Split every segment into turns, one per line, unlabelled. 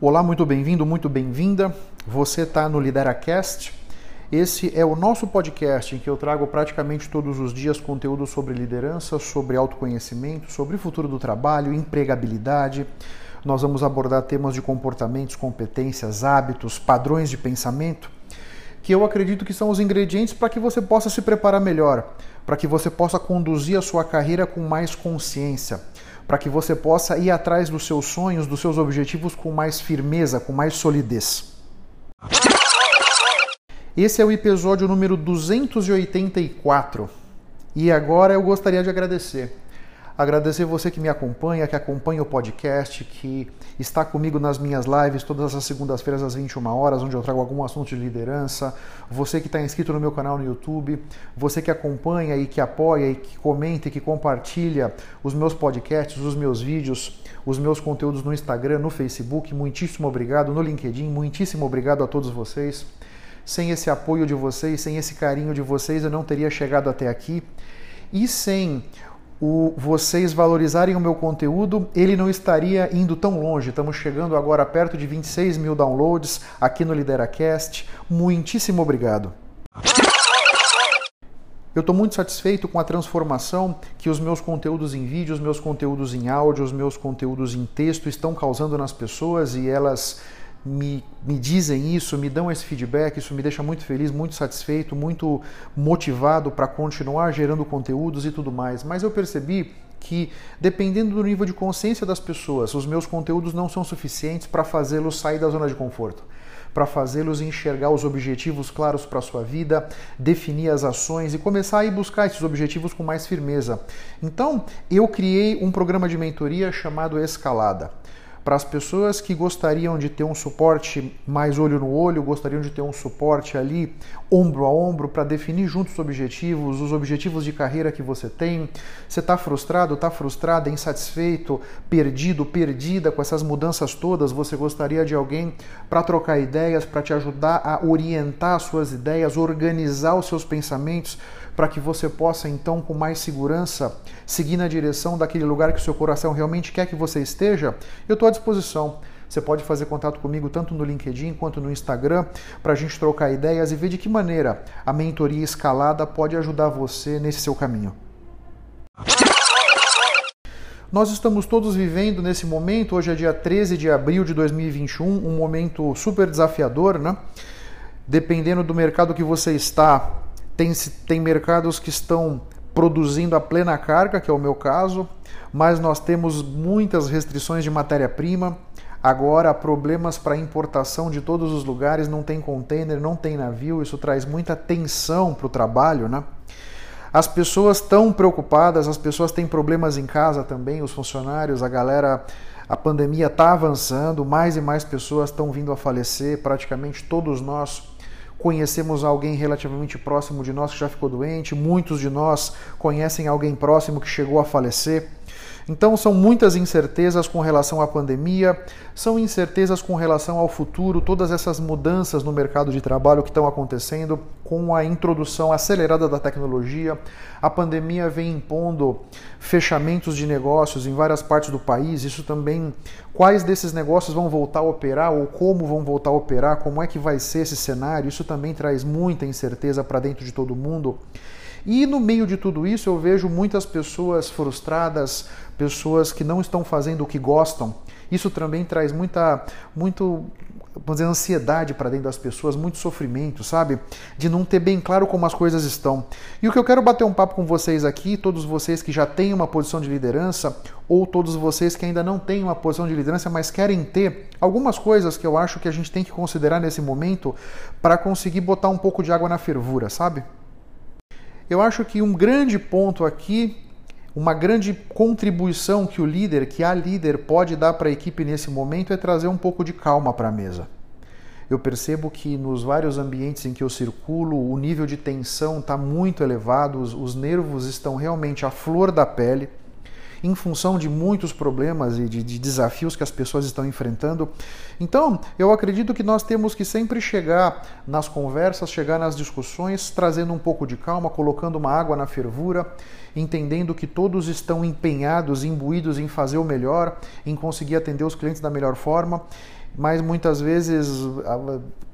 Olá, muito bem-vindo, muito bem-vinda. Você está no LideraCast. Esse é o nosso podcast em que eu trago praticamente todos os dias conteúdo sobre liderança, sobre autoconhecimento, sobre o futuro do trabalho, empregabilidade. Nós vamos abordar temas de comportamentos, competências, hábitos, padrões de pensamento, que eu acredito que são os ingredientes para que você possa se preparar melhor, para que você possa conduzir a sua carreira com mais consciência para que você possa ir atrás dos seus sonhos, dos seus objetivos com mais firmeza, com mais solidez. Esse é o episódio número 284 e agora eu gostaria de agradecer. Agradecer você que me acompanha, que acompanha o podcast, que está comigo nas minhas lives todas as segundas-feiras às 21 horas, onde eu trago algum assunto de liderança. Você que está inscrito no meu canal no YouTube, você que acompanha e que apoia e que comenta e que compartilha os meus podcasts, os meus vídeos, os meus conteúdos no Instagram, no Facebook. Muitíssimo obrigado. No LinkedIn, muitíssimo obrigado a todos vocês. Sem esse apoio de vocês, sem esse carinho de vocês, eu não teria chegado até aqui. E sem o, vocês valorizarem o meu conteúdo, ele não estaria indo tão longe. Estamos chegando agora perto de 26 mil downloads aqui no LideraCast. Muitíssimo obrigado. Eu estou muito satisfeito com a transformação que os meus conteúdos em vídeo, os meus conteúdos em áudio, os meus conteúdos em texto estão causando nas pessoas e elas me, me dizem isso, me dão esse feedback, isso me deixa muito feliz, muito satisfeito, muito motivado para continuar gerando conteúdos e tudo mais. Mas eu percebi que, dependendo do nível de consciência das pessoas, os meus conteúdos não são suficientes para fazê-los sair da zona de conforto para fazê-los enxergar os objetivos claros para a sua vida, definir as ações e começar a ir buscar esses objetivos com mais firmeza. Então, eu criei um programa de mentoria chamado Escalada para as pessoas que gostariam de ter um suporte mais olho no olho, gostariam de ter um suporte ali ombro a ombro para definir juntos os objetivos, os objetivos de carreira que você tem. Você está frustrado, está frustrada, insatisfeito, perdido, perdida com essas mudanças todas? Você gostaria de alguém para trocar ideias, para te ajudar a orientar as suas ideias, organizar os seus pensamentos? para que você possa então com mais segurança seguir na direção daquele lugar que o seu coração realmente quer que você esteja, eu estou disposição. Você pode fazer contato comigo tanto no LinkedIn quanto no Instagram para a gente trocar ideias e ver de que maneira a mentoria escalada pode ajudar você nesse seu caminho. Nós estamos todos vivendo nesse momento, hoje é dia 13 de abril de 2021, um momento super desafiador, né? Dependendo do mercado que você está, tem, tem mercados que estão produzindo a plena carga, que é o meu caso, mas nós temos muitas restrições de matéria-prima. Agora, problemas para importação de todos os lugares, não tem container, não tem navio, isso traz muita tensão para o trabalho, né? As pessoas estão preocupadas, as pessoas têm problemas em casa também, os funcionários, a galera. A pandemia está avançando, mais e mais pessoas estão vindo a falecer, praticamente todos nós conhecemos alguém relativamente próximo de nós que já ficou doente, muitos de nós conhecem alguém próximo que chegou a falecer. Então, são muitas incertezas com relação à pandemia, são incertezas com relação ao futuro, todas essas mudanças no mercado de trabalho que estão acontecendo com a introdução acelerada da tecnologia. A pandemia vem impondo fechamentos de negócios em várias partes do país. Isso também, quais desses negócios vão voltar a operar ou como vão voltar a operar, como é que vai ser esse cenário, isso também traz muita incerteza para dentro de todo mundo. E no meio de tudo isso eu vejo muitas pessoas frustradas, pessoas que não estão fazendo o que gostam. Isso também traz muita, muito, vamos dizer, ansiedade para dentro das pessoas, muito sofrimento, sabe? De não ter bem claro como as coisas estão. E o que eu quero bater um papo com vocês aqui, todos vocês que já têm uma posição de liderança, ou todos vocês que ainda não têm uma posição de liderança, mas querem ter, algumas coisas que eu acho que a gente tem que considerar nesse momento para conseguir botar um pouco de água na fervura, sabe? Eu acho que um grande ponto aqui, uma grande contribuição que o líder, que a líder pode dar para a equipe nesse momento é trazer um pouco de calma para a mesa. Eu percebo que nos vários ambientes em que eu circulo, o nível de tensão está muito elevado, os, os nervos estão realmente à flor da pele em função de muitos problemas e de, de, desafios que as pessoas estão enfrentando. Então, eu acredito que nós temos que sempre chegar nas conversas, chegar nas discussões, trazendo um pouco de calma, colocando uma água na fervura, entendendo que todos estão empenhados, imbuídos em fazer o melhor, em conseguir atender os clientes da melhor forma mas muitas vezes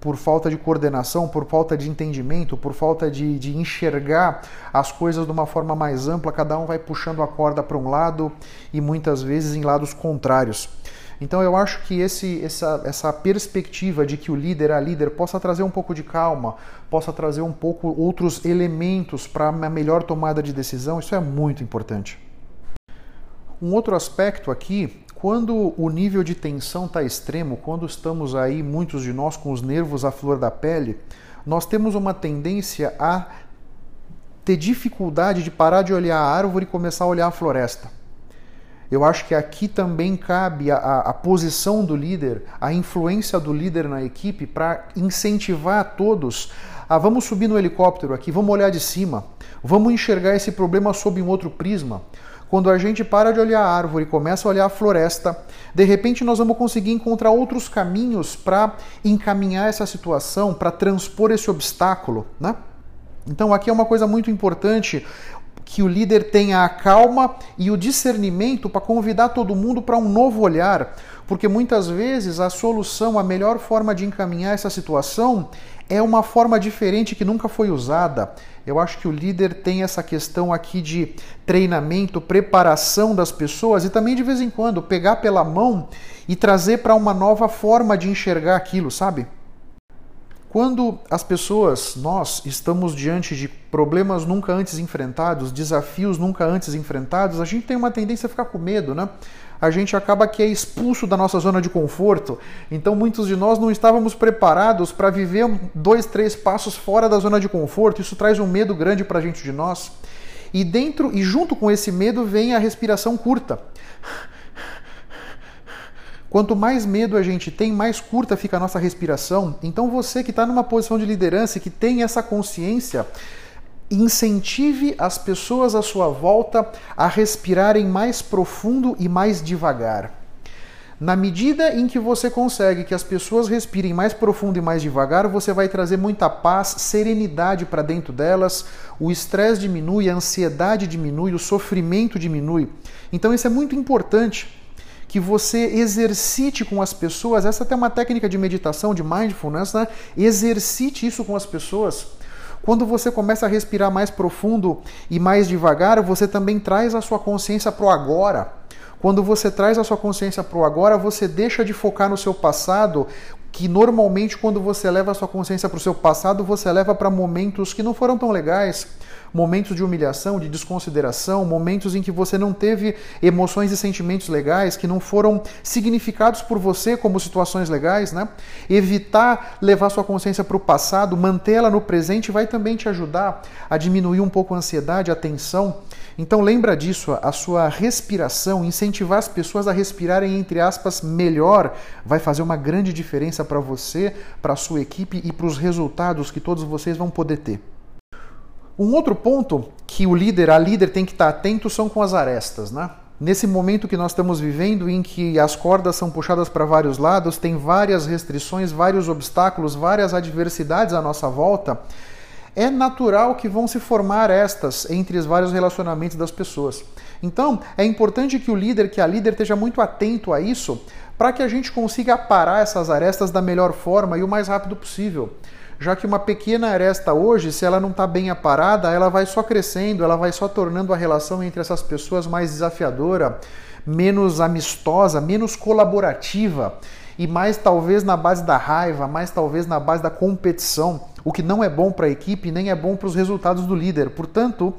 por falta de coordenação, por falta de entendimento, por falta de, de enxergar as coisas de uma forma mais ampla, cada um vai puxando a corda para um lado e muitas vezes em lados contrários. Então eu acho que esse, essa, essa perspectiva de que o líder, a líder, possa trazer um pouco de calma, possa trazer um pouco outros elementos para uma melhor tomada de decisão, isso é muito importante. Um outro aspecto aqui, quando o nível de tensão está extremo, quando estamos aí, muitos de nós, com os nervos à flor da pele, nós temos uma tendência a ter dificuldade de parar de olhar a árvore e começar a olhar a floresta. Eu acho que aqui também cabe a, a posição do líder, a influência do líder na equipe para incentivar todos a vamos subir no helicóptero aqui, vamos olhar de cima, vamos enxergar esse problema sob um outro prisma. Quando a gente para de olhar a árvore e começa a olhar a floresta, de repente nós vamos conseguir encontrar outros caminhos para encaminhar essa situação, para transpor esse obstáculo, né? Então aqui é uma coisa muito importante que o líder tenha a calma e o discernimento para convidar todo mundo para um novo olhar, porque muitas vezes a solução, a melhor forma de encaminhar essa situação é uma forma diferente que nunca foi usada. Eu acho que o líder tem essa questão aqui de treinamento, preparação das pessoas e também de vez em quando pegar pela mão e trazer para uma nova forma de enxergar aquilo, sabe? Quando as pessoas, nós, estamos diante de problemas nunca antes enfrentados, desafios nunca antes enfrentados, a gente tem uma tendência a ficar com medo, né? A gente acaba que é expulso da nossa zona de conforto. Então, muitos de nós não estávamos preparados para viver dois, três passos fora da zona de conforto. Isso traz um medo grande para a gente de nós. E dentro e junto com esse medo vem a respiração curta. Quanto mais medo a gente tem, mais curta fica a nossa respiração. Então, você que está numa posição de liderança e que tem essa consciência, incentive as pessoas à sua volta a respirarem mais profundo e mais devagar. Na medida em que você consegue que as pessoas respirem mais profundo e mais devagar, você vai trazer muita paz, serenidade para dentro delas, o estresse diminui, a ansiedade diminui, o sofrimento diminui. Então, isso é muito importante que você exercite com as pessoas. Essa é uma técnica de meditação, de mindfulness, né? Exercite isso com as pessoas. Quando você começa a respirar mais profundo e mais devagar, você também traz a sua consciência para o agora. Quando você traz a sua consciência para o agora, você deixa de focar no seu passado, que normalmente quando você leva a sua consciência para o seu passado, você leva para momentos que não foram tão legais momentos de humilhação, de desconsideração, momentos em que você não teve emoções e sentimentos legais, que não foram significados por você como situações legais, né? Evitar levar sua consciência para o passado, mantê-la no presente vai também te ajudar a diminuir um pouco a ansiedade, a tensão. Então lembra disso, a sua respiração, incentivar as pessoas a respirarem entre aspas melhor, vai fazer uma grande diferença para você, para a sua equipe e para os resultados que todos vocês vão poder ter. Um outro ponto que o líder, a líder tem que estar atento são com as arestas, né? Nesse momento que nós estamos vivendo, em que as cordas são puxadas para vários lados, tem várias restrições, vários obstáculos, várias adversidades à nossa volta, é natural que vão se formar estas entre os vários relacionamentos das pessoas. Então, é importante que o líder, que a líder esteja muito atento a isso, para que a gente consiga parar essas arestas da melhor forma e o mais rápido possível já que uma pequena aresta hoje, se ela não está bem aparada, ela vai só crescendo, ela vai só tornando a relação entre essas pessoas mais desafiadora, menos amistosa, menos colaborativa e mais talvez na base da raiva, mais talvez na base da competição, o que não é bom para a equipe nem é bom para os resultados do líder. Portanto,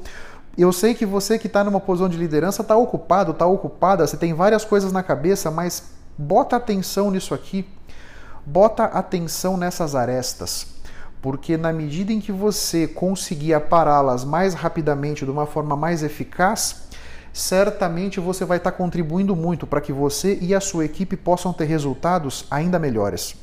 eu sei que você que está numa posição de liderança está ocupado, está ocupada, você tem várias coisas na cabeça, mas bota atenção nisso aqui, bota atenção nessas arestas porque na medida em que você conseguir apará-las mais rapidamente, de uma forma mais eficaz, certamente você vai estar contribuindo muito para que você e a sua equipe possam ter resultados ainda melhores.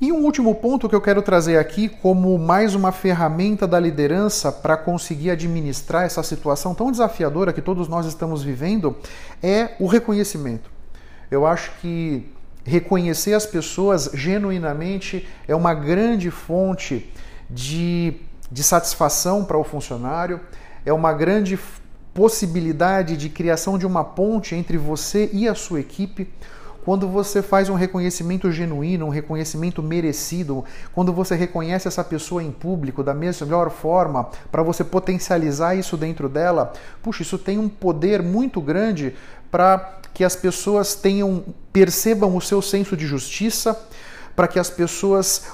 E um último ponto que eu quero trazer aqui como mais uma ferramenta da liderança para conseguir administrar essa situação tão desafiadora que todos nós estamos vivendo é o reconhecimento. Eu acho que reconhecer as pessoas genuinamente é uma grande fonte de, de satisfação para o funcionário, é uma grande possibilidade de criação de uma ponte entre você e a sua equipe. Quando você faz um reconhecimento genuíno, um reconhecimento merecido, quando você reconhece essa pessoa em público da melhor forma, para você potencializar isso dentro dela, puxa, isso tem um poder muito grande para que as pessoas tenham percebam o seu senso de justiça, para que as pessoas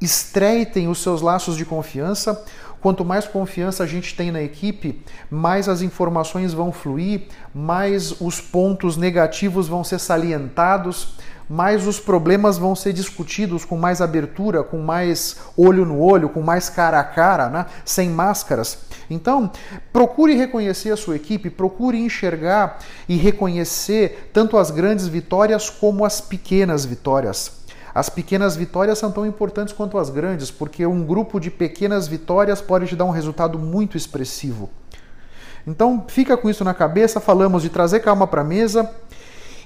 estreitem os seus laços de confiança. Quanto mais confiança a gente tem na equipe, mais as informações vão fluir, mais os pontos negativos vão ser salientados, mais os problemas vão ser discutidos com mais abertura, com mais olho no olho, com mais cara a cara, né? sem máscaras. Então, procure reconhecer a sua equipe, procure enxergar e reconhecer tanto as grandes vitórias como as pequenas vitórias. As pequenas vitórias são tão importantes quanto as grandes, porque um grupo de pequenas vitórias pode te dar um resultado muito expressivo. Então, fica com isso na cabeça. Falamos de trazer calma para a mesa,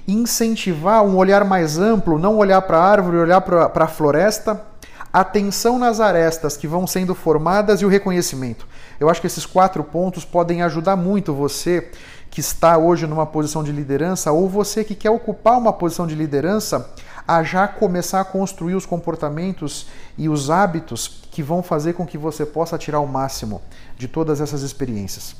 incentivar um olhar mais amplo, não olhar para a árvore, olhar para a floresta, atenção nas arestas que vão sendo formadas e o reconhecimento. Eu acho que esses quatro pontos podem ajudar muito você que está hoje numa posição de liderança ou você que quer ocupar uma posição de liderança a já começar a construir os comportamentos e os hábitos que vão fazer com que você possa tirar o máximo de todas essas experiências.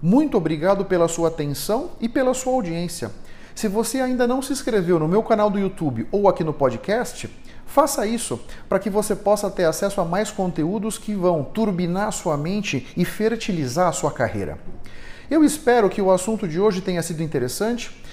Muito obrigado pela sua atenção e pela sua audiência. Se você ainda não se inscreveu no meu canal do YouTube ou aqui no podcast, faça isso para que você possa ter acesso a mais conteúdos que vão turbinar sua mente e fertilizar a sua carreira. Eu espero que o assunto de hoje tenha sido interessante